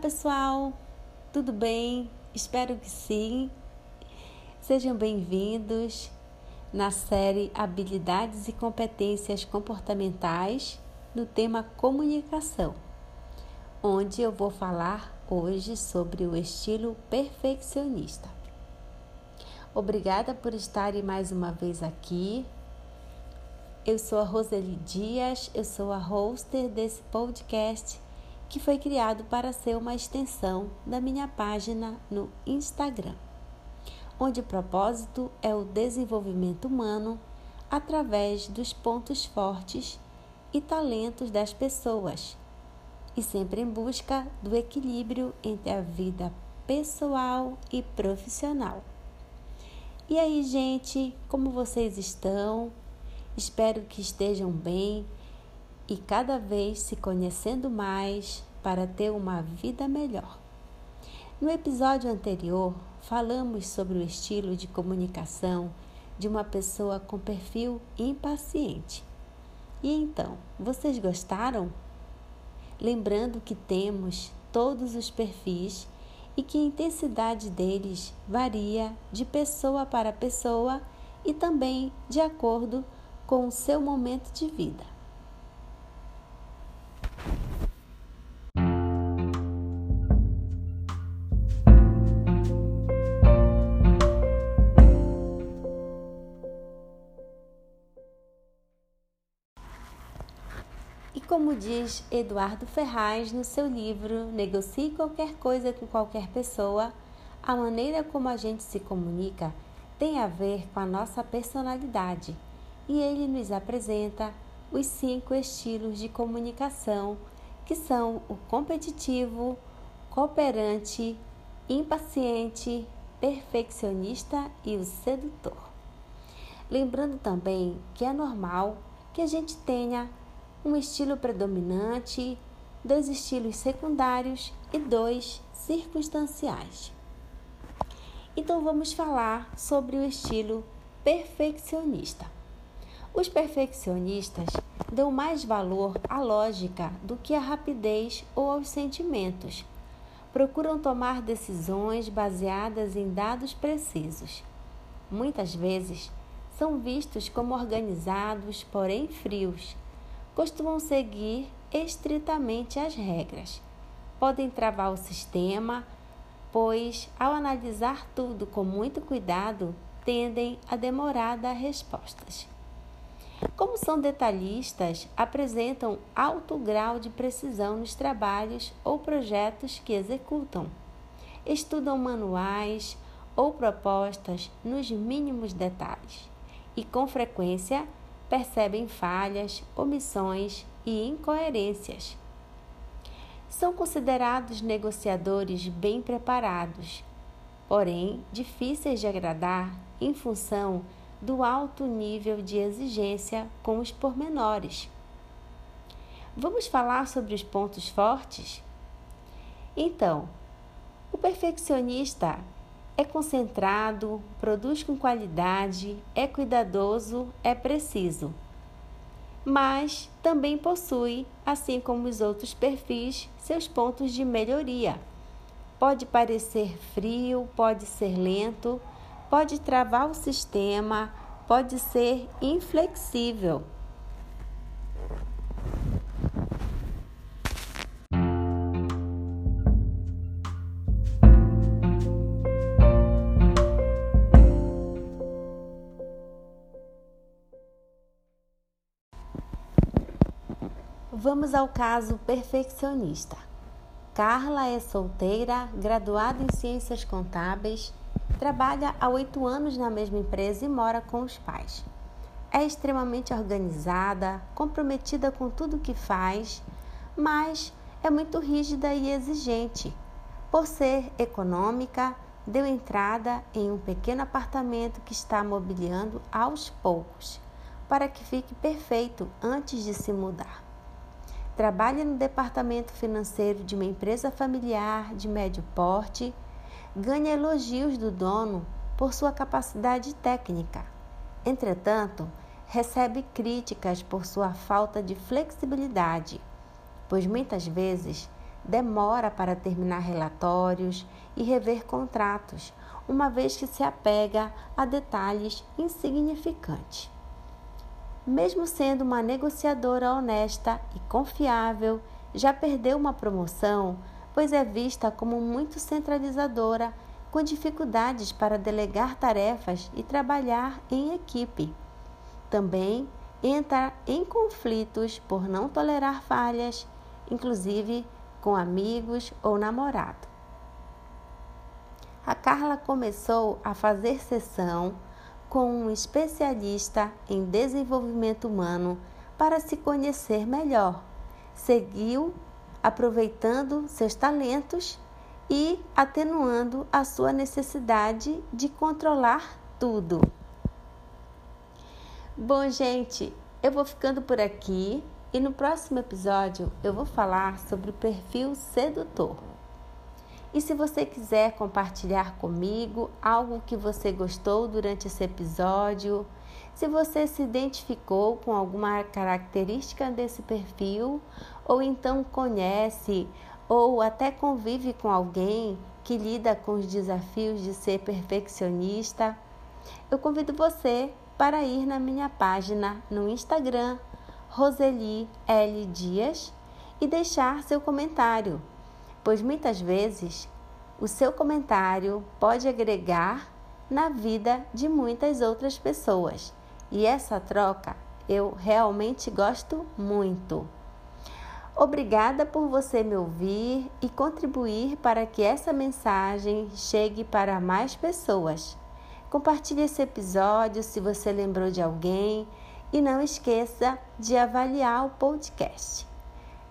pessoal, tudo bem? Espero que sim. Sejam bem-vindos na série Habilidades e Competências Comportamentais no tema Comunicação, onde eu vou falar hoje sobre o estilo perfeccionista. Obrigada por estarem mais uma vez aqui. Eu sou a Roseli Dias, eu sou a hoster desse podcast que foi criado para ser uma extensão da minha página no Instagram, onde o propósito é o desenvolvimento humano através dos pontos fortes e talentos das pessoas, e sempre em busca do equilíbrio entre a vida pessoal e profissional. E aí, gente, como vocês estão? Espero que estejam bem e cada vez se conhecendo mais para ter uma vida melhor. No episódio anterior, falamos sobre o estilo de comunicação de uma pessoa com perfil impaciente. E então, vocês gostaram? Lembrando que temos todos os perfis e que a intensidade deles varia de pessoa para pessoa e também de acordo com o seu momento de vida. Como diz Eduardo Ferraz no seu livro Negocie qualquer coisa com qualquer pessoa, a maneira como a gente se comunica tem a ver com a nossa personalidade e ele nos apresenta os cinco estilos de comunicação que são o competitivo, cooperante, impaciente, perfeccionista e o sedutor. Lembrando também que é normal que a gente tenha um estilo predominante, dois estilos secundários e dois circunstanciais. Então vamos falar sobre o estilo perfeccionista. Os perfeccionistas dão mais valor à lógica do que à rapidez ou aos sentimentos. Procuram tomar decisões baseadas em dados precisos. Muitas vezes são vistos como organizados, porém frios costumam seguir estritamente as regras. Podem travar o sistema, pois, ao analisar tudo com muito cuidado, tendem a demorar a dar respostas. Como são detalhistas, apresentam alto grau de precisão nos trabalhos ou projetos que executam. Estudam manuais ou propostas nos mínimos detalhes e, com frequência, percebem falhas, omissões e incoerências. São considerados negociadores bem preparados, porém difíceis de agradar em função do alto nível de exigência com os pormenores. Vamos falar sobre os pontos fortes? Então, o perfeccionista é concentrado, produz com qualidade, é cuidadoso, é preciso. Mas também possui, assim como os outros perfis, seus pontos de melhoria. Pode parecer frio, pode ser lento, pode travar o sistema, pode ser inflexível. Vamos ao caso perfeccionista. Carla é solteira, graduada em ciências contábeis, trabalha há oito anos na mesma empresa e mora com os pais. É extremamente organizada, comprometida com tudo que faz, mas é muito rígida e exigente. Por ser econômica, deu entrada em um pequeno apartamento que está mobiliando aos poucos, para que fique perfeito antes de se mudar. Trabalha no departamento financeiro de uma empresa familiar de médio porte, ganha elogios do dono por sua capacidade técnica. Entretanto, recebe críticas por sua falta de flexibilidade, pois muitas vezes demora para terminar relatórios e rever contratos, uma vez que se apega a detalhes insignificantes. Mesmo sendo uma negociadora honesta e confiável, já perdeu uma promoção, pois é vista como muito centralizadora, com dificuldades para delegar tarefas e trabalhar em equipe. Também entra em conflitos por não tolerar falhas, inclusive com amigos ou namorado. A Carla começou a fazer sessão com um especialista em desenvolvimento humano para se conhecer melhor. Seguiu aproveitando seus talentos e atenuando a sua necessidade de controlar tudo. Bom, gente, eu vou ficando por aqui e no próximo episódio eu vou falar sobre o perfil sedutor. E se você quiser compartilhar comigo algo que você gostou durante esse episódio, se você se identificou com alguma característica desse perfil, ou então conhece ou até convive com alguém que lida com os desafios de ser perfeccionista, eu convido você para ir na minha página no Instagram, Roseli L. Dias, e deixar seu comentário, pois muitas vezes o seu comentário pode agregar na vida de muitas outras pessoas. E essa troca eu realmente gosto muito. Obrigada por você me ouvir e contribuir para que essa mensagem chegue para mais pessoas. Compartilhe esse episódio se você lembrou de alguém e não esqueça de avaliar o podcast.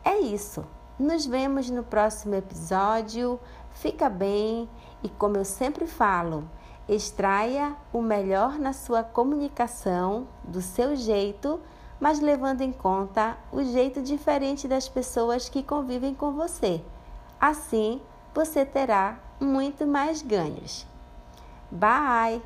É isso. Nos vemos no próximo episódio. Fica bem e, como eu sempre falo, extraia o melhor na sua comunicação, do seu jeito, mas levando em conta o jeito diferente das pessoas que convivem com você. Assim, você terá muito mais ganhos. Bye!